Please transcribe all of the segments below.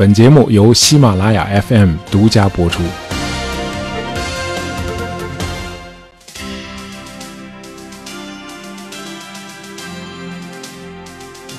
本节目由喜马拉雅 FM 独家播出。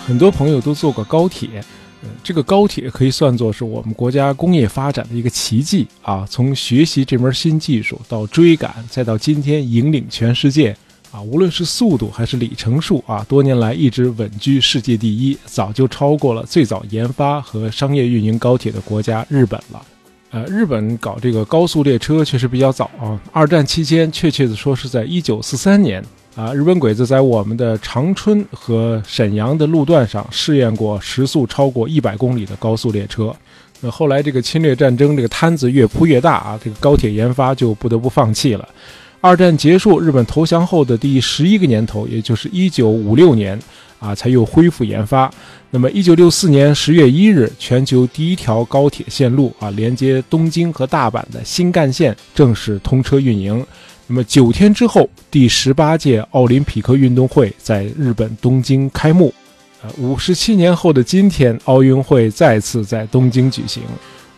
很多朋友都坐过高铁，呃，这个高铁可以算作是我们国家工业发展的一个奇迹啊！从学习这门新技术到追赶，再到今天引领全世界。啊，无论是速度还是里程数啊，多年来一直稳居世界第一，早就超过了最早研发和商业运营高铁的国家日本了。呃，日本搞这个高速列车确实比较早啊，二战期间，确切的说是在一九四三年啊，日本鬼子在我们的长春和沈阳的路段上试验过时速超过一百公里的高速列车。那后来这个侵略战争这个摊子越铺越大啊，这个高铁研发就不得不放弃了。二战结束，日本投降后的第十一个年头，也就是一九五六年，啊，才又恢复研发。那么，一九六四年十月一日，全球第一条高铁线路啊，连接东京和大阪的新干线正式通车运营。那么，九天之后，第十八届奥林匹克运动会在日本东京开幕。呃，五十七年后的今天，奥运会再次在东京举行。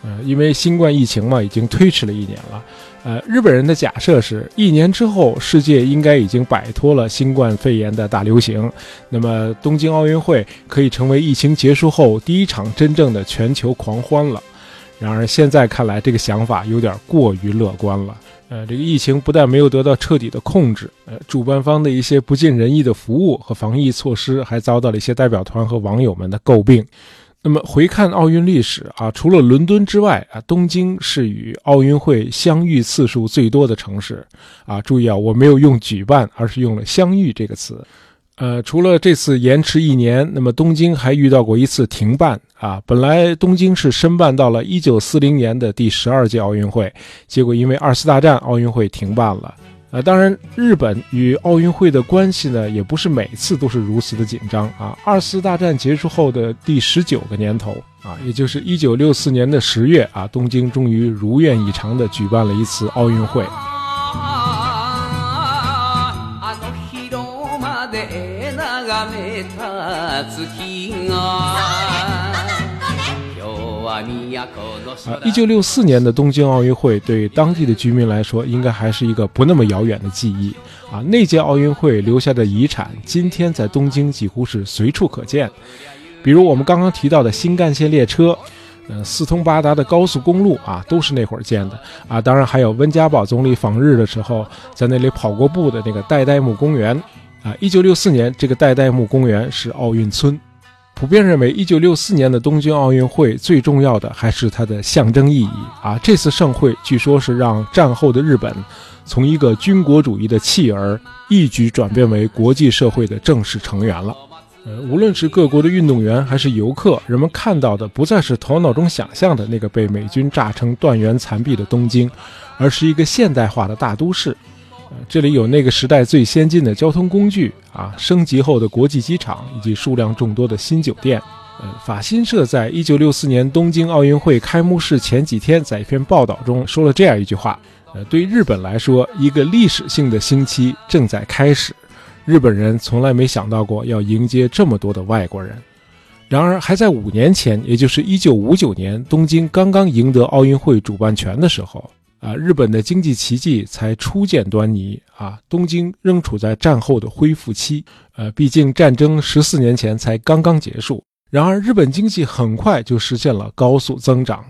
呃，因为新冠疫情嘛，已经推迟了一年了。呃，日本人的假设是一年之后，世界应该已经摆脱了新冠肺炎的大流行，那么东京奥运会可以成为疫情结束后第一场真正的全球狂欢了。然而现在看来，这个想法有点过于乐观了。呃，这个疫情不但没有得到彻底的控制，呃，主办方的一些不尽人意的服务和防疫措施还遭到了一些代表团和网友们的诟病。那么回看奥运历史啊，除了伦敦之外啊，东京是与奥运会相遇次数最多的城市啊。注意啊，我没有用举办，而是用了相遇这个词。呃，除了这次延迟一年，那么东京还遇到过一次停办啊。本来东京是申办到了1940年的第十二届奥运会，结果因为二次大战，奥运会停办了。呃，当然，日本与奥运会的关系呢，也不是每次都是如此的紧张啊。二次大战结束后的第十九个年头啊，也就是一九六四年的十月啊，东京终于如愿以偿地举办了一次奥运会。啊，一九六四年的东京奥运会对当地的居民来说，应该还是一个不那么遥远的记忆啊。那届奥运会留下的遗产，今天在东京几乎是随处可见。比如我们刚刚提到的新干线列车，呃，四通八达的高速公路啊，都是那会儿建的啊。当然还有温家宝总理访日的时候，在那里跑过步的那个代代木公园啊。一九六四年，这个代代木公园是奥运村。普遍认为，一九六四年的东京奥运会最重要的还是它的象征意义啊！这次盛会据说是让战后的日本从一个军国主义的弃儿一举转变为国际社会的正式成员了。呃，无论是各国的运动员还是游客，人们看到的不再是头脑中想象的那个被美军炸成断垣残壁的东京，而是一个现代化的大都市。这里有那个时代最先进的交通工具啊，升级后的国际机场以及数量众多的新酒店。呃，法新社在一九六四年东京奥运会开幕式前几天，在一篇报道中说了这样一句话：呃，对日本来说，一个历史性的星期正在开始。日本人从来没想到过要迎接这么多的外国人。然而，还在五年前，也就是一九五九年，东京刚刚赢得奥运会主办权的时候。啊，日本的经济奇迹才初见端倪啊！东京仍处在战后的恢复期，呃，毕竟战争十四年前才刚刚结束。然而，日本经济很快就实现了高速增长。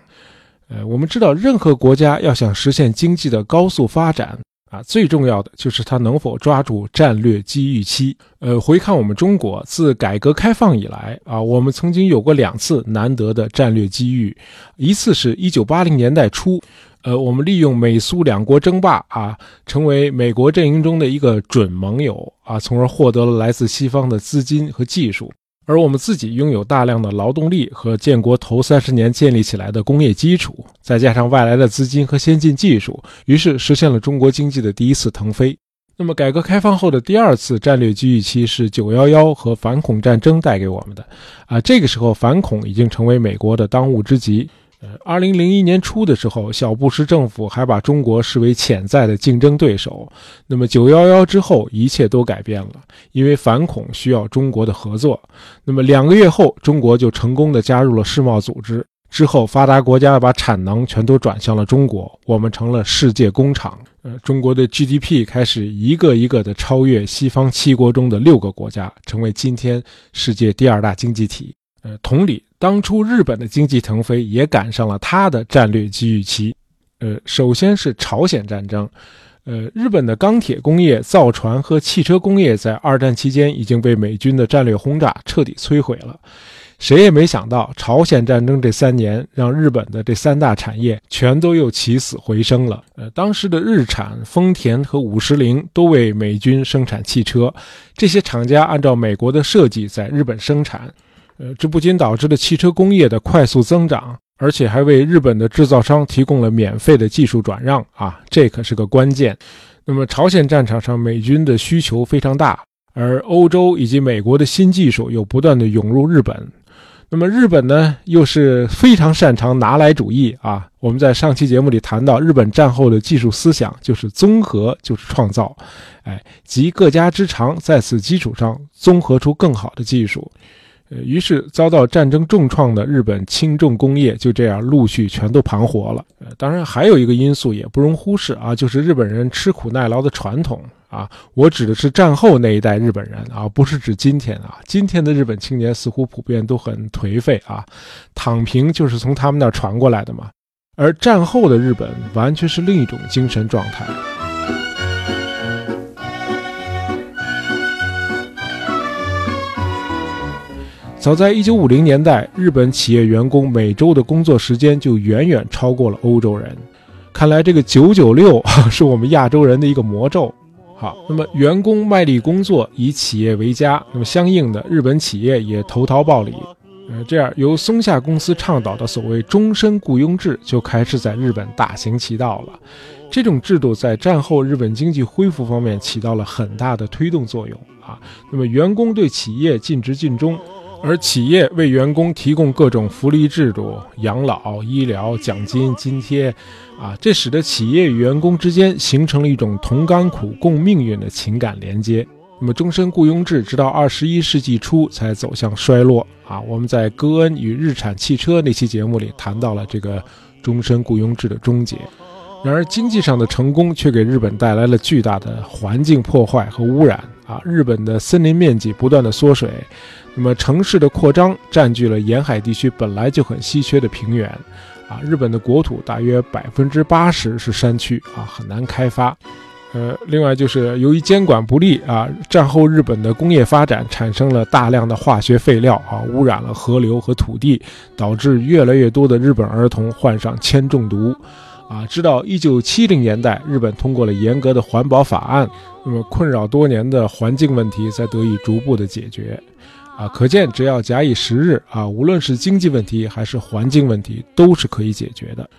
呃，我们知道，任何国家要想实现经济的高速发展啊，最重要的就是它能否抓住战略机遇期。呃，回看我们中国，自改革开放以来啊，我们曾经有过两次难得的战略机遇，一次是一九八零年代初。呃，我们利用美苏两国争霸啊，成为美国阵营中的一个准盟友啊，从而获得了来自西方的资金和技术，而我们自己拥有大量的劳动力和建国头三十年建立起来的工业基础，再加上外来的资金和先进技术，于是实现了中国经济的第一次腾飞。那么，改革开放后的第二次战略机遇期是九幺幺和反恐战争带给我们的啊，这个时候反恐已经成为美国的当务之急。二零零一年初的时候，小布什政府还把中国视为潜在的竞争对手。那么九幺幺之后，一切都改变了，因为反恐需要中国的合作。那么两个月后，中国就成功的加入了世贸组织，之后，发达国家把产能全都转向了中国，我们成了世界工厂。呃，中国的 GDP 开始一个一个的超越西方七国中的六个国家，成为今天世界第二大经济体。呃，同理，当初日本的经济腾飞也赶上了它的战略机遇期。呃，首先是朝鲜战争。呃，日本的钢铁工业、造船和汽车工业在二战期间已经被美军的战略轰炸彻底摧毁了。谁也没想到，朝鲜战争这三年让日本的这三大产业全都又起死回生了。呃，当时的日产、丰田和五十铃都为美军生产汽车，这些厂家按照美国的设计在日本生产。呃，这不仅导致了汽车工业的快速增长。而且还为日本的制造商提供了免费的技术转让啊，这可是个关键。那么朝鲜战场上，美军的需求非常大，而欧洲以及美国的新技术又不断的涌入日本。那么日本呢，又是非常擅长拿来主义啊。我们在上期节目里谈到，日本战后的技术思想就是综合就是创造，哎，集各家之长，在此基础上综合出更好的技术。于是遭到战争重创的日本轻重工业就这样陆续全都盘活了。当然还有一个因素也不容忽视啊，就是日本人吃苦耐劳的传统啊。我指的是战后那一代日本人啊，不是指今天啊。今天的日本青年似乎普遍都很颓废啊，躺平就是从他们那儿传过来的嘛。而战后的日本完全是另一种精神状态。早在一九五零年代，日本企业员工每周的工作时间就远远超过了欧洲人。看来这个九九六 是我们亚洲人的一个魔咒。好，那么员工卖力工作，以企业为家，那么相应的，日本企业也投桃报李。呃，这样由松下公司倡导的所谓终身雇佣制就开始在日本大行其道了。这种制度在战后日本经济恢复方面起到了很大的推动作用啊。那么员工对企业尽职尽忠。而企业为员工提供各种福利制度、养老、医疗、奖金、津贴，啊，这使得企业与员工之间形成了一种同甘苦、共命运的情感连接。那么，终身雇佣制直到二十一世纪初才走向衰落。啊，我们在戈恩与日产汽车那期节目里谈到了这个终身雇佣制的终结。然而，经济上的成功却给日本带来了巨大的环境破坏和污染。啊，日本的森林面积不断的缩水。那么城市的扩张占据了沿海地区本来就很稀缺的平原，啊，日本的国土大约百分之八十是山区啊，很难开发。呃，另外就是由于监管不力啊，战后日本的工业发展产生了大量的化学废料啊，污染了河流和土地，导致越来越多的日本儿童患上铅中毒。啊，直到一九七零年代，日本通过了严格的环保法案，那么困扰多年的环境问题才得以逐步的解决。啊，可见只要假以时日啊，无论是经济问题还是环境问题，都是可以解决的。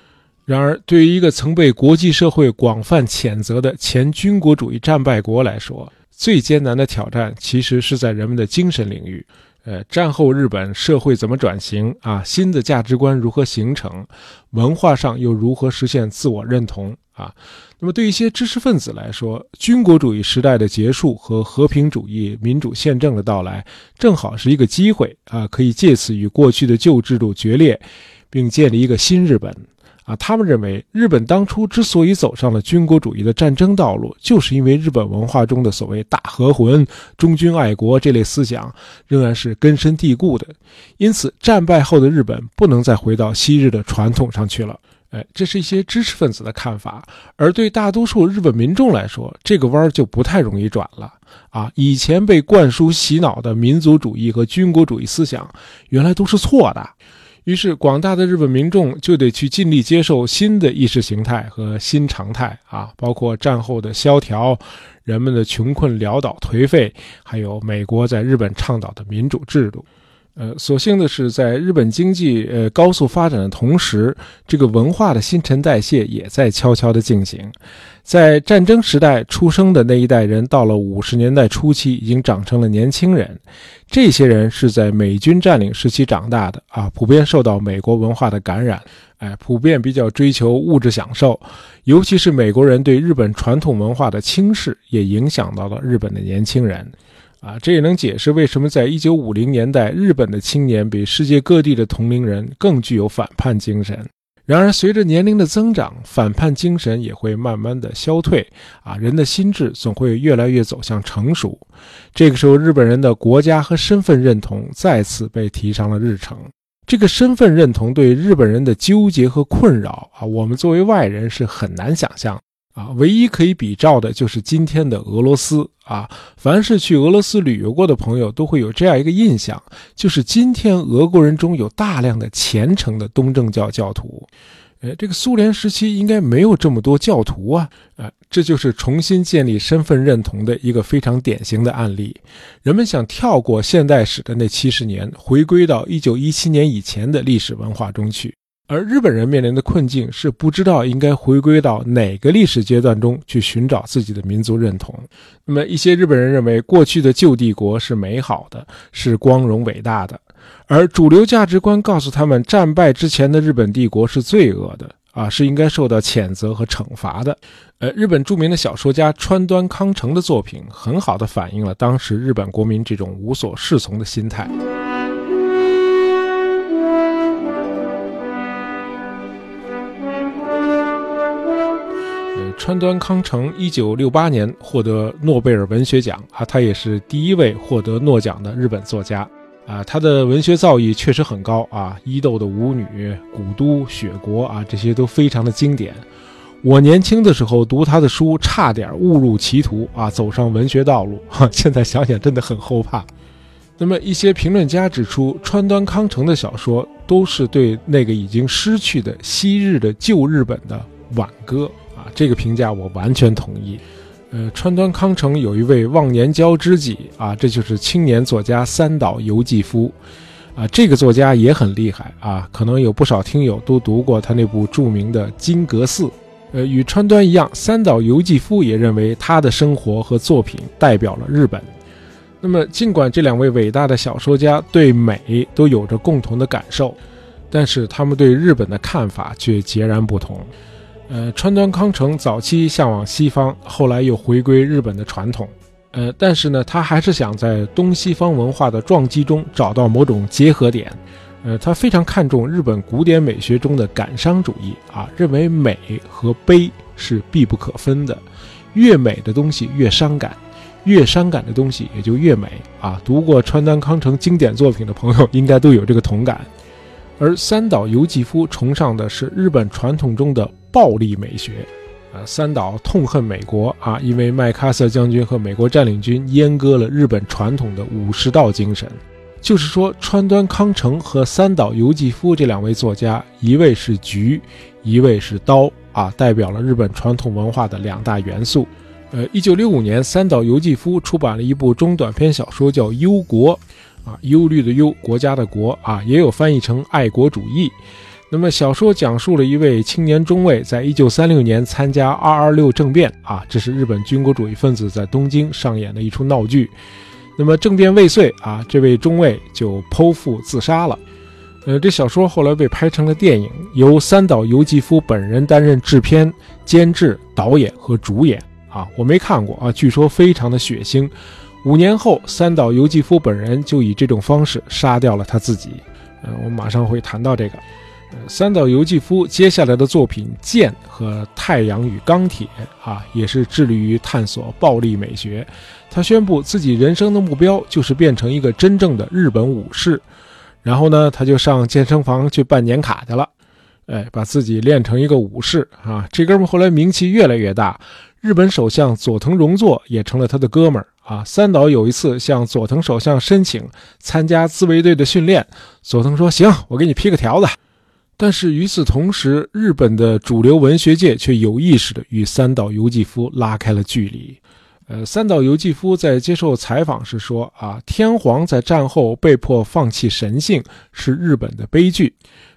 然而，对于一个曾被国际社会广泛谴责的前军国主义战败国来说，最艰难的挑战其实是在人们的精神领域。呃，战后日本社会怎么转型啊？新的价值观如何形成？文化上又如何实现自我认同啊？那么，对一些知识分子来说，军国主义时代的结束和和平主义、民主宪政的到来，正好是一个机会啊，可以借此与过去的旧制度决裂，并建立一个新日本。啊，他们认为，日本当初之所以走上了军国主义的战争道路，就是因为日本文化中的所谓“大和魂”、忠君爱国这类思想仍然是根深蒂固的。因此，战败后的日本不能再回到昔日的传统上去了。哎，这是一些知识分子的看法，而对大多数日本民众来说，这个弯就不太容易转了。啊，以前被灌输洗脑的民族主义和军国主义思想，原来都是错的。于是，广大的日本民众就得去尽力接受新的意识形态和新常态啊，包括战后的萧条、人们的穷困潦倒、颓废，还有美国在日本倡导的民主制度。呃，所幸的是，在日本经济呃高速发展的同时，这个文化的新陈代谢也在悄悄地进行。在战争时代出生的那一代人，到了五十年代初期，已经长成了年轻人。这些人是在美军占领时期长大的啊，普遍受到美国文化的感染，哎，普遍比较追求物质享受。尤其是美国人对日本传统文化的轻视，也影响到了日本的年轻人。啊，这也能解释为什么在一九五零年代，日本的青年比世界各地的同龄人更具有反叛精神。然而，随着年龄的增长，反叛精神也会慢慢的消退。啊，人的心智总会越来越走向成熟。这个时候，日本人的国家和身份认同再次被提上了日程。这个身份认同对日本人的纠结和困扰啊，我们作为外人是很难想象。啊，唯一可以比照的就是今天的俄罗斯啊。凡是去俄罗斯旅游过的朋友都会有这样一个印象，就是今天俄国人中有大量的虔诚的东正教教徒。哎，这个苏联时期应该没有这么多教徒啊。呃，这就是重新建立身份认同的一个非常典型的案例。人们想跳过现代史的那七十年，回归到一九一七年以前的历史文化中去。而日本人面临的困境是不知道应该回归到哪个历史阶段中去寻找自己的民族认同。那么，一些日本人认为过去的旧帝国是美好的，是光荣伟大的，而主流价值观告诉他们，战败之前的日本帝国是罪恶的，啊，是应该受到谴责和惩罚的。呃，日本著名的小说家川端康成的作品，很好的反映了当时日本国民这种无所适从的心态。川端康成一九六八年获得诺贝尔文学奖啊，他也是第一位获得诺奖的日本作家啊。他的文学造诣确实很高啊，《伊豆的舞女》《古都》《雪国》啊，这些都非常的经典。我年轻的时候读他的书，差点误入歧途啊，走上文学道路。哈，现在想想真的很后怕。那么一些评论家指出，川端康成的小说都是对那个已经失去的昔日的旧日本的挽歌。这个评价我完全同意。呃，川端康成有一位忘年交知己啊，这就是青年作家三岛由纪夫。啊，这个作家也很厉害啊，可能有不少听友都读过他那部著名的《金阁寺》。呃，与川端一样，三岛由纪夫也认为他的生活和作品代表了日本。那么，尽管这两位伟大的小说家对美都有着共同的感受，但是他们对日本的看法却截然不同。呃，川端康成早期向往西方，后来又回归日本的传统。呃，但是呢，他还是想在东西方文化的撞击中找到某种结合点。呃，他非常看重日本古典美学中的感伤主义啊，认为美和悲是必不可分的，越美的东西越伤感，越伤感的东西也就越美啊。读过川端康成经典作品的朋友应该都有这个同感。而三岛由纪夫崇尚的是日本传统中的。暴力美学，啊，三岛痛恨美国啊，因为麦克阿瑟将军和美国占领军阉割了日本传统的武士道精神。就是说，川端康成和三岛由纪夫这两位作家，一位是菊，一位是刀，啊，代表了日本传统文化的两大元素。呃，一九六五年，三岛由纪夫出版了一部中短篇小说，叫《忧国》，啊，忧虑的忧，国家的国，啊，也有翻译成爱国主义。那么，小说讲述了一位青年中尉在一九三六年参加二二六政变啊，这是日本军国主义分子在东京上演的一出闹剧。那么政变未遂啊，这位中尉就剖腹自杀了。呃，这小说后来被拍成了电影，由三岛由纪夫本人担任制片、监制、导演和主演啊。我没看过啊，据说非常的血腥。五年后，三岛由纪夫本人就以这种方式杀掉了他自己。呃，我马上会谈到这个。三岛由纪夫接下来的作品《剑》和《太阳与钢铁》啊，也是致力于探索暴力美学。他宣布自己人生的目标就是变成一个真正的日本武士。然后呢，他就上健身房去办年卡去了，哎，把自己练成一个武士啊。这哥们后来名气越来越大，日本首相佐藤荣作也成了他的哥们儿啊。三岛有一次向佐藤首相申请参加自卫队的训练，佐藤说：“行，我给你批个条子。”但是与此同时，日本的主流文学界却有意识地与三岛由纪夫拉开了距离。呃，三岛由纪夫在接受采访时说：“啊，天皇在战后被迫放弃神性是日本的悲剧。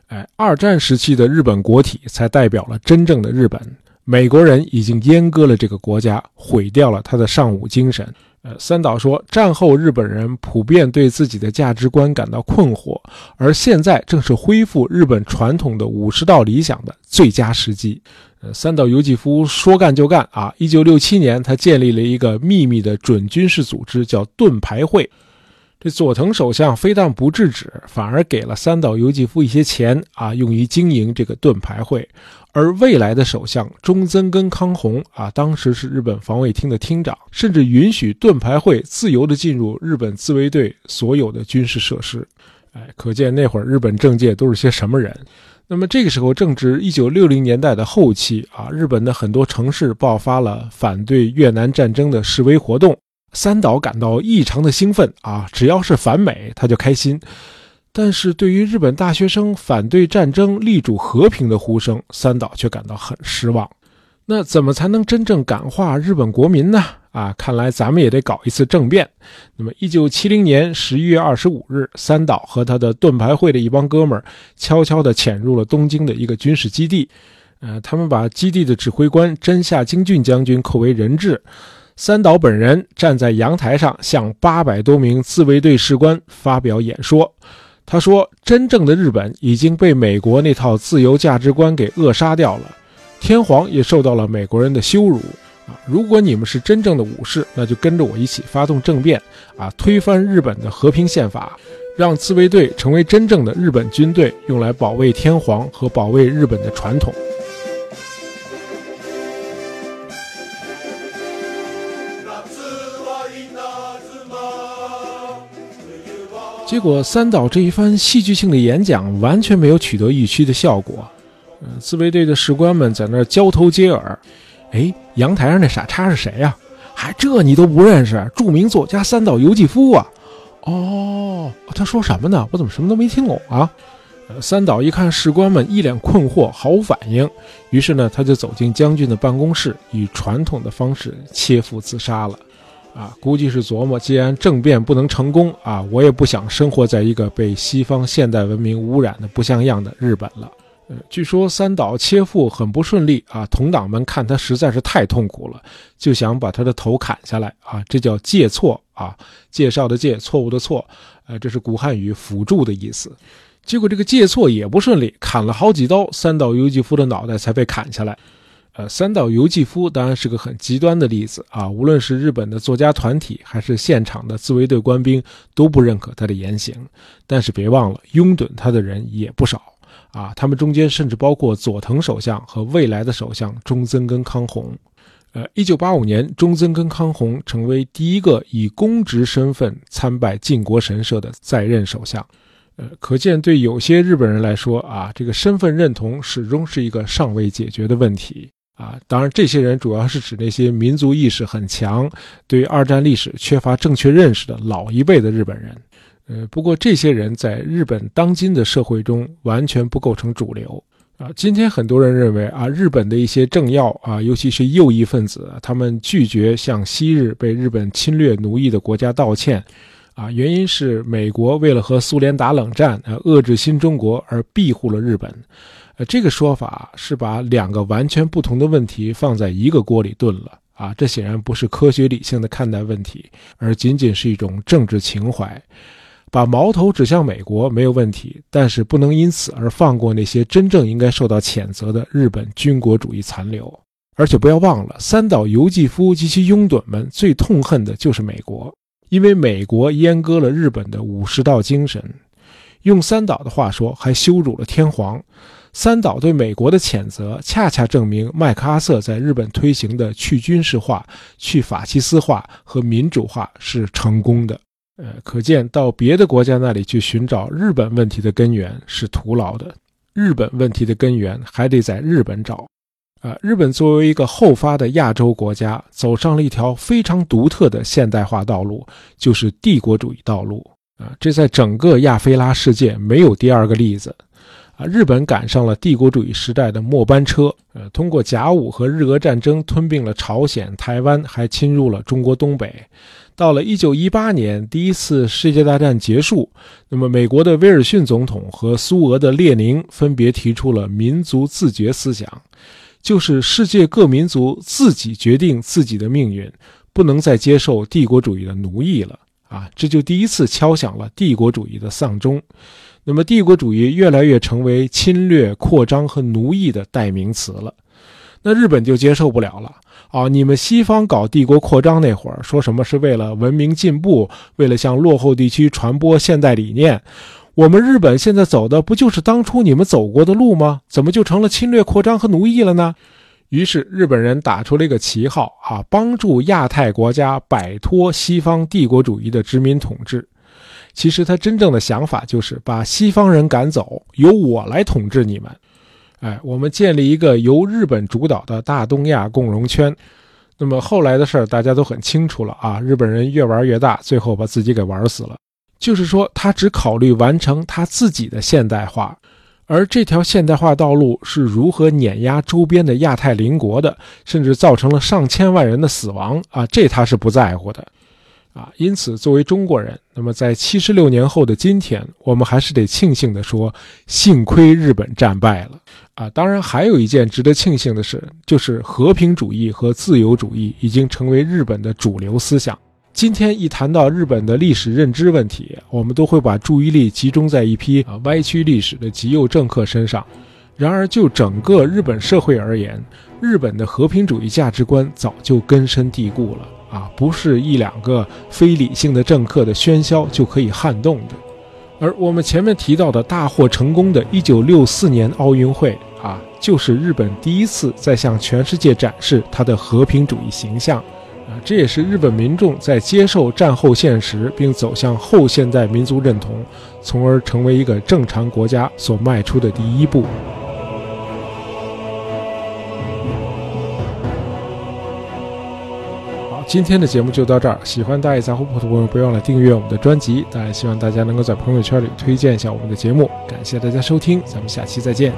哎，二战时期的日本国体才代表了真正的日本。美国人已经阉割了这个国家，毁掉了他的尚武精神。呃，三岛说，战后日本人普遍对自己的价值观感到困惑，而现在正是恢复日本传统的武士道理想的最佳时机。呃，三岛由纪夫说干就干啊！一九六七年，他建立了一个秘密的准军事组织，叫盾牌会。这佐藤首相非但不制止，反而给了三岛由纪夫一些钱啊，用于经营这个盾牌会。而未来的首相中曾根康弘啊，当时是日本防卫厅的厅长，甚至允许盾牌会自由地进入日本自卫队所有的军事设施。哎，可见那会儿日本政界都是些什么人。那么这个时候正值一九六零年代的后期啊，日本的很多城市爆发了反对越南战争的示威活动。三岛感到异常的兴奋啊，只要是反美他就开心。但是对于日本大学生反对战争、力主和平的呼声，三岛却感到很失望。那怎么才能真正感化日本国民呢？啊，看来咱们也得搞一次政变。那么，一九七零年十一月二十五日，三岛和他的盾牌会的一帮哥们儿悄悄地潜入了东京的一个军事基地。呃，他们把基地的指挥官真下京俊将军扣为人质。三岛本人站在阳台上，向八百多名自卫队士官发表演说。他说：“真正的日本已经被美国那套自由价值观给扼杀掉了，天皇也受到了美国人的羞辱啊！如果你们是真正的武士，那就跟着我一起发动政变啊，推翻日本的和平宪法，让自卫队成为真正的日本军队，用来保卫天皇和保卫日本的传统。”结果，三岛这一番戏剧性的演讲完全没有取得预期的效果。嗯，自卫队的士官们在那交头接耳。哎，阳台上那傻叉是谁呀？还这你都不认识？著名作家三岛由纪夫啊！哦，他说什么呢？我怎么什么都没听懂啊？三岛一看士官们一脸困惑，毫无反应，于是呢，他就走进将军的办公室，以传统的方式切腹自杀了。啊，估计是琢磨，既然政变不能成功啊，我也不想生活在一个被西方现代文明污染的不像样的日本了。据说三岛切腹很不顺利啊，同党们看他实在是太痛苦了，就想把他的头砍下来啊，这叫介错啊，介绍的介，错误的错，呃，这是古汉语辅助的意思。结果这个介错也不顺利，砍了好几刀，三岛由纪夫的脑袋才被砍下来。呃，三岛由纪夫当然是个很极端的例子啊！无论是日本的作家团体，还是现场的自卫队官兵，都不认可他的言行。但是别忘了，拥趸他的人也不少啊！他们中间甚至包括佐藤首相和未来的首相中曾根康弘。呃，一九八五年，中曾根康弘成为第一个以公职身份参拜靖国神社的在任首相。呃，可见对有些日本人来说啊，这个身份认同始终是一个尚未解决的问题。啊，当然，这些人主要是指那些民族意识很强、对二战历史缺乏正确认识的老一辈的日本人。呃，不过这些人在日本当今的社会中完全不构成主流。啊，今天很多人认为啊，日本的一些政要啊，尤其是右翼分子，他们拒绝向昔日被日本侵略奴役的国家道歉。啊，原因是美国为了和苏联打冷战，呃，遏制新中国而庇护了日本。呃，这个说法是把两个完全不同的问题放在一个锅里炖了啊！这显然不是科学理性的看待问题，而仅仅是一种政治情怀。把矛头指向美国没有问题，但是不能因此而放过那些真正应该受到谴责的日本军国主义残留。而且不要忘了，三岛由纪夫及其拥趸们最痛恨的就是美国，因为美国阉割了日本的武士道精神。用三岛的话说，还羞辱了天皇。三岛对美国的谴责，恰恰证明麦克阿瑟在日本推行的去军事化、去法西斯化和民主化是成功的。呃，可见到别的国家那里去寻找日本问题的根源是徒劳的。日本问题的根源还得在日本找。啊，日本作为一个后发的亚洲国家，走上了一条非常独特的现代化道路，就是帝国主义道路。啊，这在整个亚非拉世界没有第二个例子。啊，日本赶上了帝国主义时代的末班车，呃，通过甲午和日俄战争吞并了朝鲜、台湾，还侵入了中国东北。到了1918年，第一次世界大战结束，那么美国的威尔逊总统和苏俄的列宁分别提出了民族自觉思想，就是世界各民族自己决定自己的命运，不能再接受帝国主义的奴役了啊！这就第一次敲响了帝国主义的丧钟。那么，帝国主义越来越成为侵略、扩张和奴役的代名词了。那日本就接受不了了啊！你们西方搞帝国扩张那会儿，说什么是为了文明进步，为了向落后地区传播现代理念。我们日本现在走的不就是当初你们走过的路吗？怎么就成了侵略、扩张和奴役了呢？于是日本人打出了一个旗号啊，帮助亚太国家摆脱西方帝国主义的殖民统治。其实他真正的想法就是把西方人赶走，由我来统治你们。哎，我们建立一个由日本主导的大东亚共荣圈。那么后来的事儿大家都很清楚了啊，日本人越玩越大，最后把自己给玩死了。就是说，他只考虑完成他自己的现代化，而这条现代化道路是如何碾压周边的亚太邻国的，甚至造成了上千万人的死亡啊，这他是不在乎的，啊，因此作为中国人，那么在七十六年后的今天，我们还是得庆幸地说，幸亏日本战败了，啊，当然还有一件值得庆幸的事，就是和平主义和自由主义已经成为日本的主流思想。今天一谈到日本的历史认知问题，我们都会把注意力集中在一批啊歪曲历史的极右政客身上。然而，就整个日本社会而言，日本的和平主义价值观早就根深蒂固了啊，不是一两个非理性的政客的喧嚣就可以撼动的。而我们前面提到的大获成功的1964年奥运会啊，就是日本第一次在向全世界展示它的和平主义形象。啊，这也是日本民众在接受战后现实并走向后现代民族认同，从而成为一个正常国家所迈出的第一步。今天的节目就到这儿。喜欢大爷杂货铺的朋友，不要忘了订阅我们的专辑。当然，希望大家能够在朋友圈里推荐一下我们的节目。感谢大家收听，咱们下期再见。